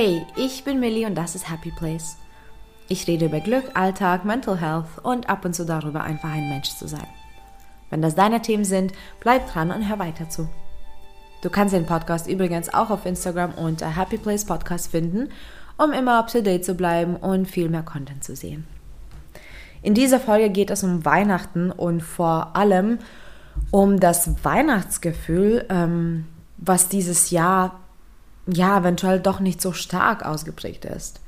Hey, ich bin Millie und das ist Happy Place. Ich rede über Glück, Alltag, Mental Health und ab und zu darüber, einfach ein Mensch zu sein. Wenn das deine Themen sind, bleib dran und hör weiter zu. Du kannst den Podcast übrigens auch auf Instagram unter Happy Place Podcast finden, um immer up to date zu bleiben und viel mehr Content zu sehen. In dieser Folge geht es um Weihnachten und vor allem um das Weihnachtsgefühl, ähm, was dieses Jahr ja eventuell doch nicht so stark ausgeprägt ist.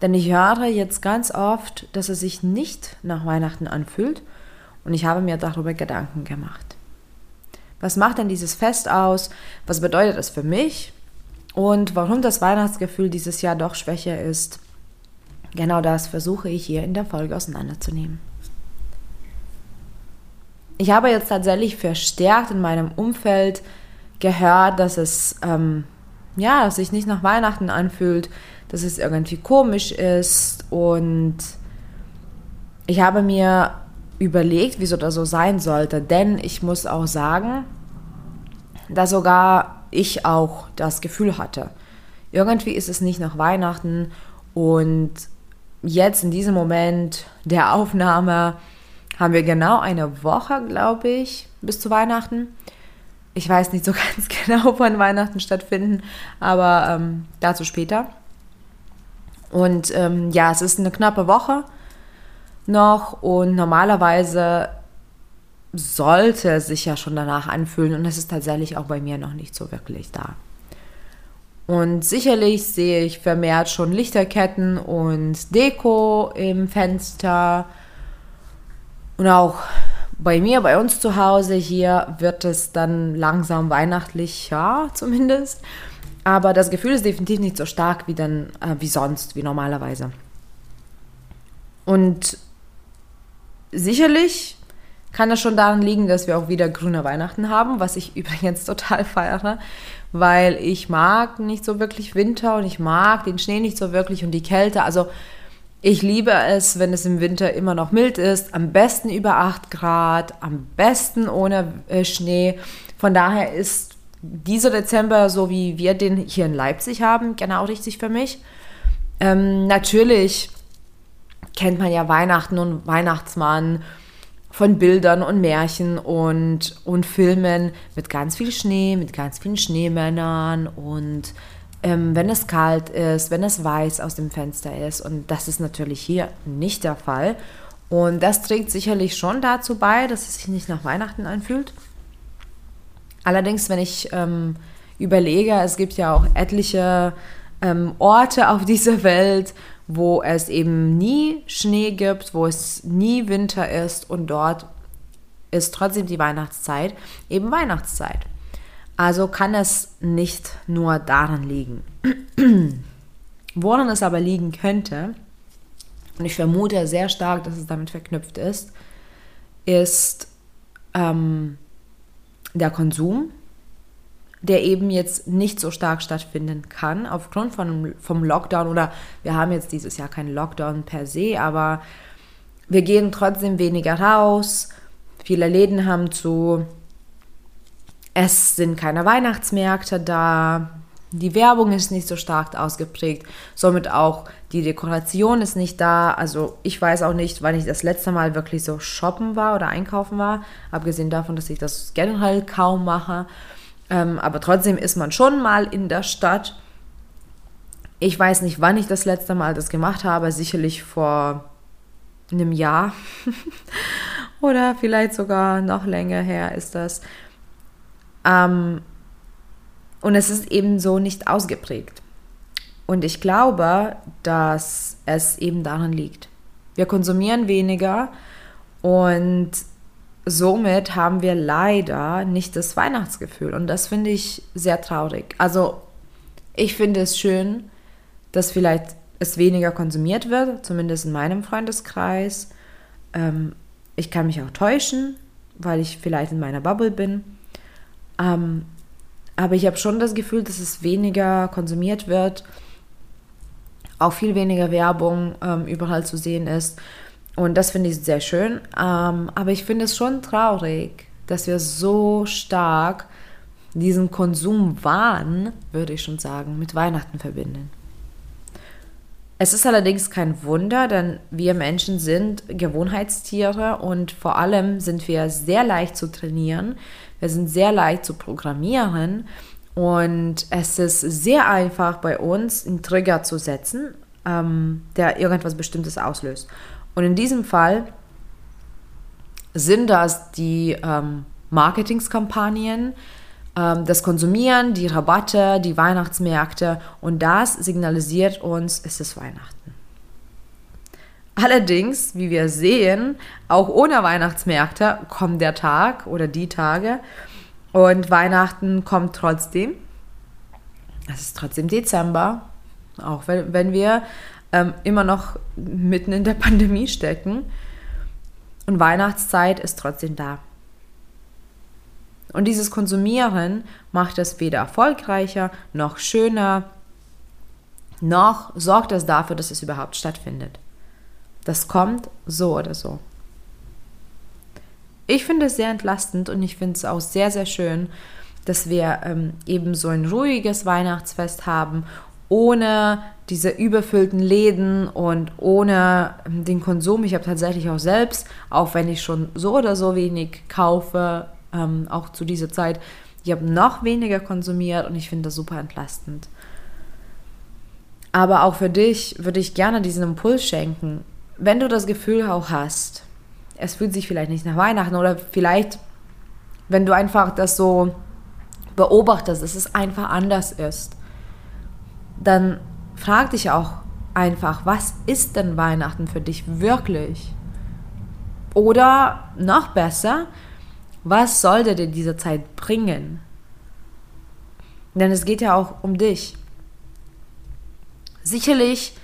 Denn ich höre jetzt ganz oft, dass es sich nicht nach Weihnachten anfühlt und ich habe mir darüber Gedanken gemacht. Was macht denn dieses Fest aus? Was bedeutet es für mich? Und warum das Weihnachtsgefühl dieses Jahr doch schwächer ist? Genau das versuche ich hier in der Folge auseinanderzunehmen. Ich habe jetzt tatsächlich verstärkt in meinem Umfeld gehört, dass es ähm, ja, dass sich nicht nach Weihnachten anfühlt, dass es irgendwie komisch ist. Und ich habe mir überlegt, wieso das so sein sollte, denn ich muss auch sagen, dass sogar ich auch das Gefühl hatte. Irgendwie ist es nicht nach Weihnachten. Und jetzt in diesem Moment der Aufnahme haben wir genau eine Woche, glaube ich, bis zu Weihnachten ich weiß nicht so ganz genau, wann Weihnachten stattfinden, aber ähm, dazu später. Und ähm, ja, es ist eine knappe Woche noch und normalerweise sollte es sich ja schon danach anfühlen und es ist tatsächlich auch bei mir noch nicht so wirklich da. Und sicherlich sehe ich vermehrt schon Lichterketten und Deko im Fenster und auch bei mir, bei uns zu Hause hier wird es dann langsam weihnachtlich, ja, zumindest. Aber das Gefühl ist definitiv nicht so stark wie dann, äh, wie sonst, wie normalerweise. Und sicherlich kann das schon daran liegen, dass wir auch wieder grüne Weihnachten haben, was ich übrigens total feiere, weil ich mag nicht so wirklich Winter und ich mag den Schnee nicht so wirklich und die Kälte. Also ich liebe es, wenn es im Winter immer noch mild ist, am besten über 8 Grad, am besten ohne äh, Schnee. Von daher ist dieser Dezember, so wie wir den hier in Leipzig haben, genau richtig für mich. Ähm, natürlich kennt man ja Weihnachten und Weihnachtsmann von Bildern und Märchen und, und Filmen mit ganz viel Schnee, mit ganz vielen Schneemännern und ähm, wenn es kalt ist, wenn es weiß aus dem Fenster ist. Und das ist natürlich hier nicht der Fall. Und das trägt sicherlich schon dazu bei, dass es sich nicht nach Weihnachten anfühlt. Allerdings, wenn ich ähm, überlege, es gibt ja auch etliche ähm, Orte auf dieser Welt, wo es eben nie Schnee gibt, wo es nie Winter ist und dort ist trotzdem die Weihnachtszeit eben Weihnachtszeit. Also kann es nicht nur daran liegen. Woran es aber liegen könnte, und ich vermute sehr stark, dass es damit verknüpft ist, ist ähm, der Konsum, der eben jetzt nicht so stark stattfinden kann aufgrund von, vom Lockdown. Oder wir haben jetzt dieses Jahr keinen Lockdown per se, aber wir gehen trotzdem weniger raus, viele Läden haben zu, es sind keine Weihnachtsmärkte da. Die Werbung ist nicht so stark ausgeprägt. Somit auch die Dekoration ist nicht da. Also ich weiß auch nicht, wann ich das letzte Mal wirklich so shoppen war oder einkaufen war. Abgesehen davon, dass ich das generell kaum mache. Ähm, aber trotzdem ist man schon mal in der Stadt. Ich weiß nicht, wann ich das letzte Mal das gemacht habe. Sicherlich vor einem Jahr. oder vielleicht sogar noch länger her ist das. Ähm, und es ist eben so nicht ausgeprägt. Und ich glaube, dass es eben daran liegt. Wir konsumieren weniger und somit haben wir leider nicht das Weihnachtsgefühl. Und das finde ich sehr traurig. Also ich finde es schön, dass vielleicht es weniger konsumiert wird, zumindest in meinem Freundeskreis. Ähm, ich kann mich auch täuschen, weil ich vielleicht in meiner Bubble bin. Ähm, aber ich habe schon das Gefühl, dass es weniger konsumiert wird, auch viel weniger Werbung ähm, überall zu sehen ist. Und das finde ich sehr schön. Ähm, aber ich finde es schon traurig, dass wir so stark diesen Konsumwahn, würde ich schon sagen, mit Weihnachten verbinden. Es ist allerdings kein Wunder, denn wir Menschen sind Gewohnheitstiere und vor allem sind wir sehr leicht zu trainieren. Wir sind sehr leicht zu programmieren und es ist sehr einfach bei uns, einen Trigger zu setzen, ähm, der irgendwas Bestimmtes auslöst. Und in diesem Fall sind das die ähm, Marketingskampagnen, ähm, das Konsumieren, die Rabatte, die Weihnachtsmärkte und das signalisiert uns, es ist Weihnachten. Allerdings, wie wir sehen, auch ohne Weihnachtsmärkte kommt der Tag oder die Tage und Weihnachten kommt trotzdem. Es ist trotzdem Dezember, auch wenn, wenn wir ähm, immer noch mitten in der Pandemie stecken. Und Weihnachtszeit ist trotzdem da. Und dieses Konsumieren macht es weder erfolgreicher noch schöner, noch sorgt es dafür, dass es überhaupt stattfindet. Das kommt so oder so. Ich finde es sehr entlastend und ich finde es auch sehr, sehr schön, dass wir ähm, eben so ein ruhiges Weihnachtsfest haben, ohne diese überfüllten Läden und ohne ähm, den Konsum. Ich habe tatsächlich auch selbst, auch wenn ich schon so oder so wenig kaufe, ähm, auch zu dieser Zeit. Ich habe noch weniger konsumiert und ich finde das super entlastend. Aber auch für dich würde ich gerne diesen Impuls schenken. Wenn du das Gefühl auch hast, es fühlt sich vielleicht nicht nach Weihnachten oder vielleicht, wenn du einfach das so beobachtest, dass es einfach anders ist, dann frag dich auch einfach, was ist denn Weihnachten für dich wirklich? Oder noch besser, was sollte dir diese Zeit bringen? Denn es geht ja auch um dich. Sicherlich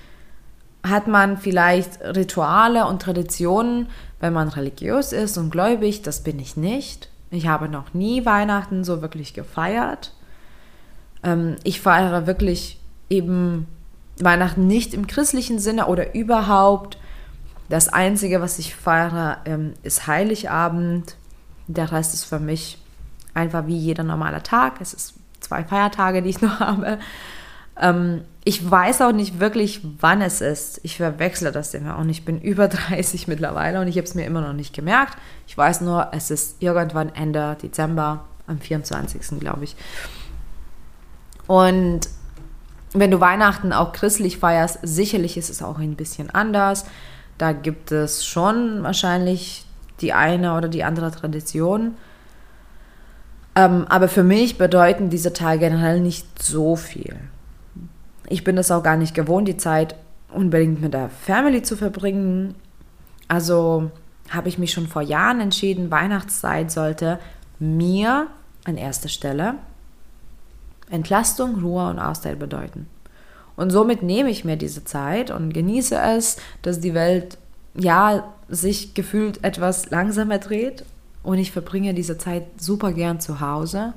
hat man vielleicht Rituale und Traditionen, wenn man religiös ist und gläubig. Das bin ich nicht. Ich habe noch nie Weihnachten so wirklich gefeiert. Ähm, ich feiere wirklich eben Weihnachten nicht im christlichen Sinne oder überhaupt. Das Einzige, was ich feiere, ähm, ist Heiligabend. Der Rest ist für mich einfach wie jeder normale Tag. Es ist zwei Feiertage, die ich noch habe. Ähm, ich weiß auch nicht wirklich, wann es ist. Ich verwechsle das immer und ich bin über 30 mittlerweile und ich habe es mir immer noch nicht gemerkt. Ich weiß nur, es ist irgendwann Ende Dezember, am 24. glaube ich. Und wenn du Weihnachten auch christlich feierst, sicherlich ist es auch ein bisschen anders. Da gibt es schon wahrscheinlich die eine oder die andere Tradition. Ähm, aber für mich bedeuten diese Tage generell nicht so viel. Ich bin es auch gar nicht gewohnt, die Zeit unbedingt mit der Family zu verbringen. Also habe ich mich schon vor Jahren entschieden, Weihnachtszeit sollte mir an erster Stelle Entlastung, Ruhe und Auszeit bedeuten. Und somit nehme ich mir diese Zeit und genieße es, dass die Welt ja sich gefühlt etwas langsamer dreht und ich verbringe diese Zeit super gern zu Hause.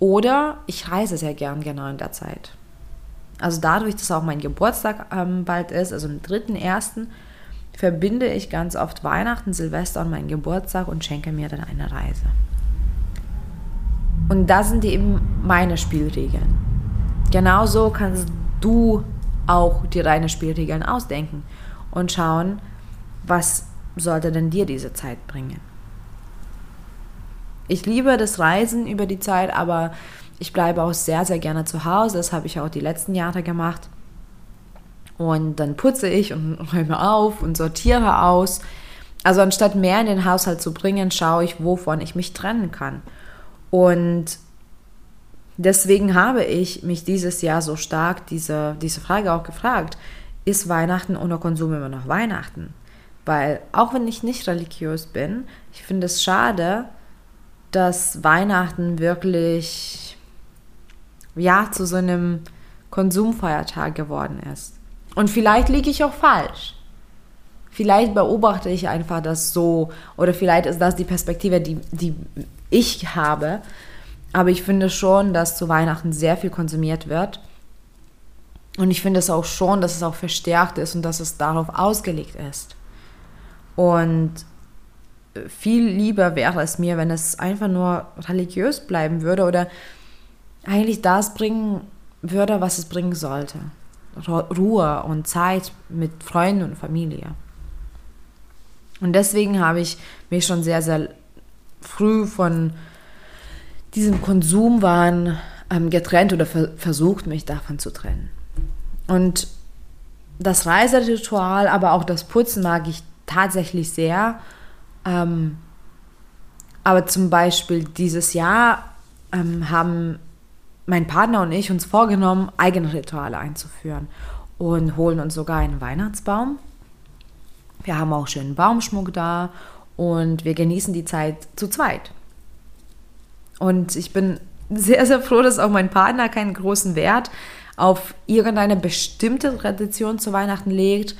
Oder ich reise sehr gern genau in der Zeit. Also dadurch, dass auch mein Geburtstag ähm, bald ist, also am 3.1., verbinde ich ganz oft Weihnachten, Silvester und meinen Geburtstag und schenke mir dann eine Reise. Und da sind eben meine Spielregeln. Genauso kannst du auch dir deine Spielregeln ausdenken und schauen, was sollte denn dir diese Zeit bringen. Ich liebe das Reisen über die Zeit, aber ich bleibe auch sehr, sehr gerne zu Hause. Das habe ich auch die letzten Jahre gemacht. Und dann putze ich und räume auf und sortiere aus. Also anstatt mehr in den Haushalt zu bringen, schaue ich, wovon ich mich trennen kann. Und deswegen habe ich mich dieses Jahr so stark diese, diese Frage auch gefragt. Ist Weihnachten ohne Konsum immer noch Weihnachten? Weil auch wenn ich nicht religiös bin, ich finde es schade, dass Weihnachten wirklich ja zu so einem Konsumfeiertag geworden ist. Und vielleicht liege ich auch falsch. Vielleicht beobachte ich einfach das so oder vielleicht ist das die Perspektive, die, die ich habe. Aber ich finde schon, dass zu Weihnachten sehr viel konsumiert wird. Und ich finde es auch schon, dass es auch verstärkt ist und dass es darauf ausgelegt ist. Und viel lieber wäre es mir, wenn es einfach nur religiös bleiben würde oder eigentlich das bringen würde, was es bringen sollte. Ruhe und Zeit mit Freunden und Familie. Und deswegen habe ich mich schon sehr, sehr früh von diesem Konsumwahn ähm, getrennt oder ver versucht, mich davon zu trennen. Und das Reiseritual, aber auch das Putzen mag ich tatsächlich sehr. Ähm, aber zum Beispiel dieses Jahr ähm, haben mein Partner und ich uns vorgenommen, eigene Rituale einzuführen und holen uns sogar einen Weihnachtsbaum. Wir haben auch schönen Baumschmuck da und wir genießen die Zeit zu zweit. Und ich bin sehr, sehr froh, dass auch mein Partner keinen großen Wert auf irgendeine bestimmte Tradition zu Weihnachten legt,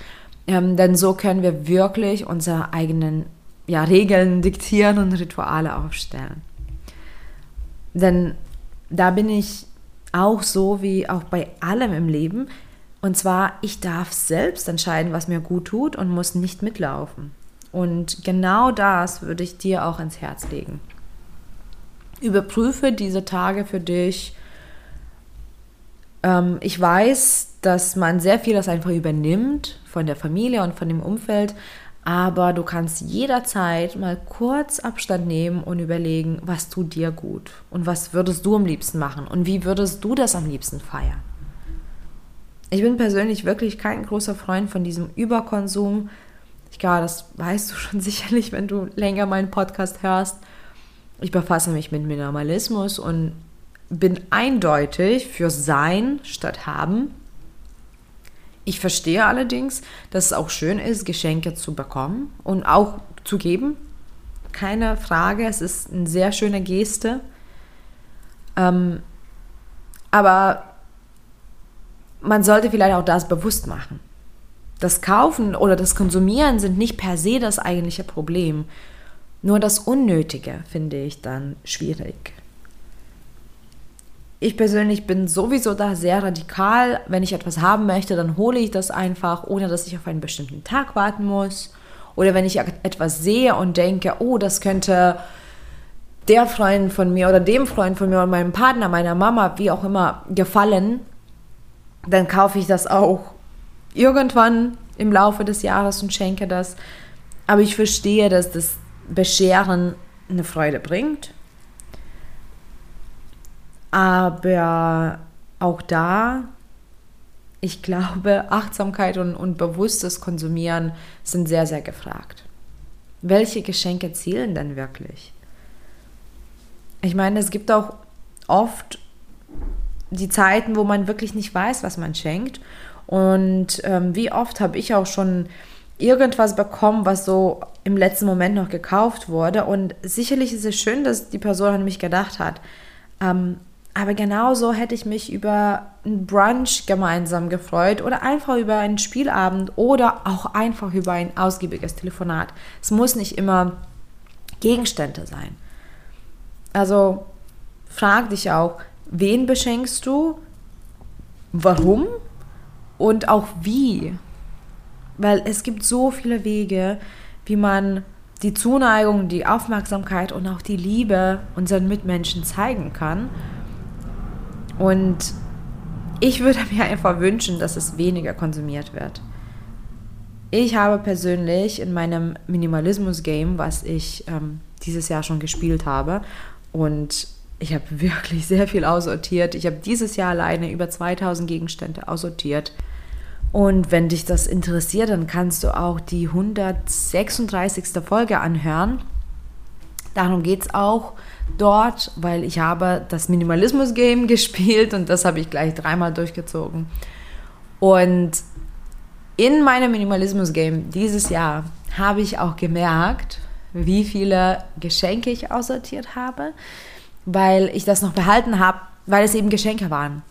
ähm, denn so können wir wirklich unsere eigenen ja, Regeln diktieren und Rituale aufstellen. Denn da bin ich auch so wie auch bei allem im Leben. Und zwar, ich darf selbst entscheiden, was mir gut tut und muss nicht mitlaufen. Und genau das würde ich dir auch ins Herz legen. Überprüfe diese Tage für dich. Ähm, ich weiß, dass man sehr viel das einfach übernimmt von der Familie und von dem Umfeld, aber du kannst jederzeit mal kurz Abstand nehmen und überlegen, was tut dir gut und was würdest du am liebsten machen und wie würdest du das am liebsten feiern. Ich bin persönlich wirklich kein großer Freund von diesem Überkonsum. Ich glaube, das weißt du schon sicherlich, wenn du länger meinen Podcast hörst. Ich befasse mich mit Minimalismus und bin eindeutig für Sein statt Haben. Ich verstehe allerdings, dass es auch schön ist, Geschenke zu bekommen und auch zu geben. Keine Frage, es ist eine sehr schöne Geste. Ähm, aber man sollte vielleicht auch das bewusst machen. Das Kaufen oder das Konsumieren sind nicht per se das eigentliche Problem. Nur das Unnötige finde ich dann schwierig. Ich persönlich bin sowieso da sehr radikal. Wenn ich etwas haben möchte, dann hole ich das einfach, ohne dass ich auf einen bestimmten Tag warten muss. Oder wenn ich etwas sehe und denke, oh, das könnte der Freund von mir oder dem Freund von mir oder meinem Partner, meiner Mama, wie auch immer, gefallen, dann kaufe ich das auch irgendwann im Laufe des Jahres und schenke das. Aber ich verstehe, dass das Bescheren eine Freude bringt aber auch da, ich glaube, Achtsamkeit und, und bewusstes Konsumieren sind sehr, sehr gefragt. Welche Geschenke zielen denn wirklich? Ich meine, es gibt auch oft die Zeiten, wo man wirklich nicht weiß, was man schenkt. Und ähm, wie oft habe ich auch schon irgendwas bekommen, was so im letzten Moment noch gekauft wurde. Und sicherlich ist es schön, dass die Person an mich gedacht hat. Ähm, aber genauso hätte ich mich über ein Brunch gemeinsam gefreut oder einfach über einen Spielabend oder auch einfach über ein ausgiebiges Telefonat. Es muss nicht immer Gegenstände sein. Also frag dich auch, wen beschenkst du, warum und auch wie. Weil es gibt so viele Wege, wie man die Zuneigung, die Aufmerksamkeit und auch die Liebe unseren Mitmenschen zeigen kann. Und ich würde mir einfach wünschen, dass es weniger konsumiert wird. Ich habe persönlich in meinem Minimalismus-Game, was ich ähm, dieses Jahr schon gespielt habe, und ich habe wirklich sehr viel aussortiert. Ich habe dieses Jahr alleine über 2000 Gegenstände aussortiert. Und wenn dich das interessiert, dann kannst du auch die 136. Folge anhören. Darum geht es auch dort, weil ich habe das Minimalismus-Game gespielt und das habe ich gleich dreimal durchgezogen. Und in meinem Minimalismus-Game dieses Jahr habe ich auch gemerkt, wie viele Geschenke ich aussortiert habe, weil ich das noch behalten habe, weil es eben Geschenke waren.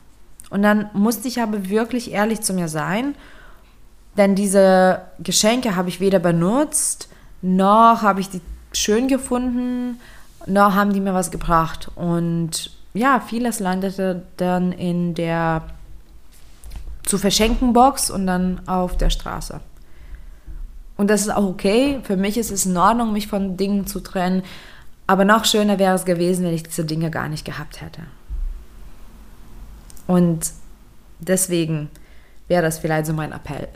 Und dann musste ich aber wirklich ehrlich zu mir sein, denn diese Geschenke habe ich weder benutzt, noch habe ich die schön gefunden, noch haben die mir was gebracht. Und ja, vieles landete dann in der zu verschenken Box und dann auf der Straße. Und das ist auch okay. Für mich ist es in Ordnung, mich von Dingen zu trennen. Aber noch schöner wäre es gewesen, wenn ich diese Dinge gar nicht gehabt hätte. Und deswegen wäre das vielleicht so mein Appell.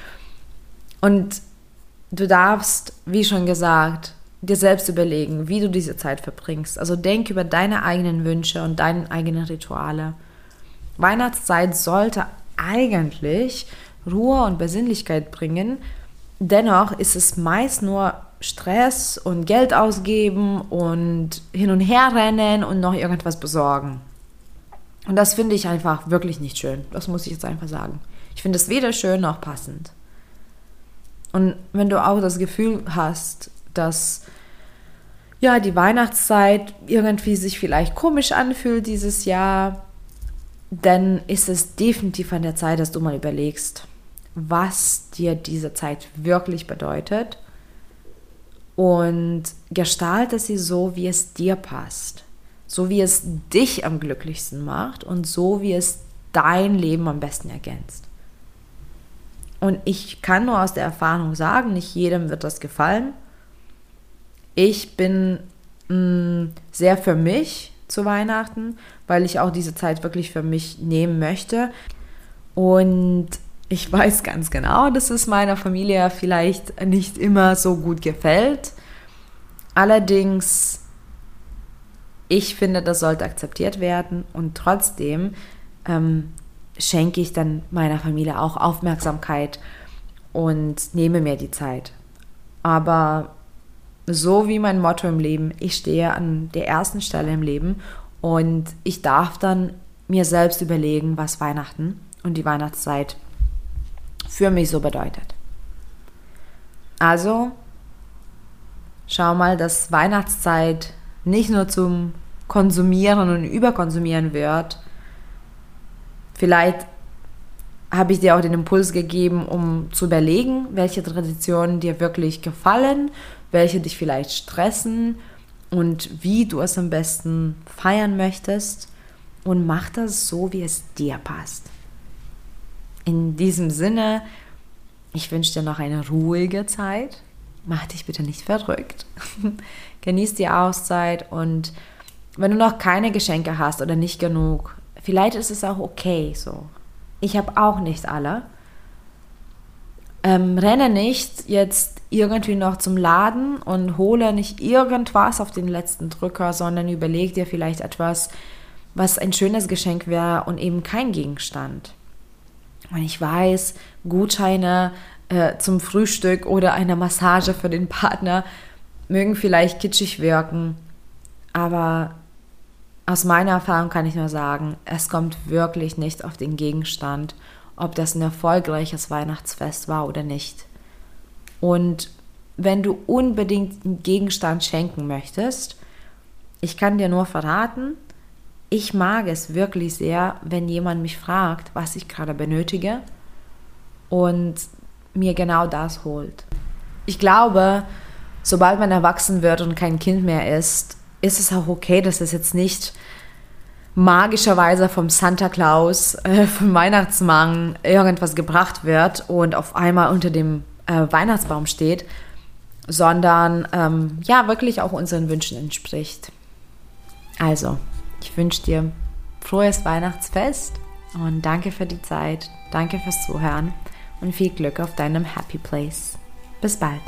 und du darfst, wie schon gesagt, dir selbst überlegen, wie du diese Zeit verbringst. Also denk über deine eigenen Wünsche und deine eigenen Rituale. Weihnachtszeit sollte eigentlich Ruhe und Besinnlichkeit bringen. Dennoch ist es meist nur Stress und Geld ausgeben und hin und her rennen und noch irgendwas besorgen. Und das finde ich einfach wirklich nicht schön. Das muss ich jetzt einfach sagen. Ich finde es weder schön noch passend. Und wenn du auch das Gefühl hast, dass ja, die Weihnachtszeit irgendwie sich vielleicht komisch anfühlt dieses Jahr, dann ist es definitiv an der Zeit, dass du mal überlegst, was dir diese Zeit wirklich bedeutet und gestalte sie so, wie es dir passt, so wie es dich am glücklichsten macht und so wie es dein Leben am besten ergänzt. Und ich kann nur aus der Erfahrung sagen, nicht jedem wird das gefallen. Ich bin mh, mm, sehr für mich zu Weihnachten, weil ich auch diese Zeit wirklich für mich nehmen möchte. Und ich weiß ganz genau, dass es meiner Familie vielleicht nicht immer so gut gefällt. Allerdings, ich finde, das sollte akzeptiert werden und trotzdem ähm, schenke ich dann meiner Familie auch Aufmerksamkeit und nehme mir die Zeit. Aber so wie mein Motto im Leben, ich stehe an der ersten Stelle im Leben und ich darf dann mir selbst überlegen, was Weihnachten und die Weihnachtszeit für mich so bedeutet. Also schau mal, dass Weihnachtszeit nicht nur zum Konsumieren und Überkonsumieren wird. Vielleicht habe ich dir auch den Impuls gegeben, um zu überlegen, welche Traditionen dir wirklich gefallen, welche dich vielleicht stressen und wie du es am besten feiern möchtest. Und mach das so, wie es dir passt. In diesem Sinne, ich wünsche dir noch eine ruhige Zeit. Mach dich bitte nicht verrückt. Genieß die Auszeit und wenn du noch keine Geschenke hast oder nicht genug, vielleicht ist es auch okay so. Ich habe auch nicht alle. Ähm, renne nicht jetzt irgendwie noch zum Laden und hole nicht irgendwas auf den letzten Drücker, sondern überleg dir vielleicht etwas, was ein schönes Geschenk wäre und eben kein Gegenstand. Und ich weiß, Gutscheine äh, zum Frühstück oder eine Massage für den Partner mögen vielleicht kitschig wirken, aber aus meiner Erfahrung kann ich nur sagen, es kommt wirklich nicht auf den Gegenstand, ob das ein erfolgreiches Weihnachtsfest war oder nicht. Und wenn du unbedingt einen Gegenstand schenken möchtest, ich kann dir nur verraten, ich mag es wirklich sehr, wenn jemand mich fragt, was ich gerade benötige und mir genau das holt. Ich glaube, sobald man erwachsen wird und kein Kind mehr ist, ist es auch okay, dass es jetzt nicht magischerweise vom Santa Claus, äh, vom Weihnachtsmann irgendwas gebracht wird und auf einmal unter dem äh, Weihnachtsbaum steht, sondern ähm, ja wirklich auch unseren Wünschen entspricht. Also, ich wünsche dir frohes Weihnachtsfest und danke für die Zeit, danke fürs Zuhören und viel Glück auf deinem Happy Place. Bis bald.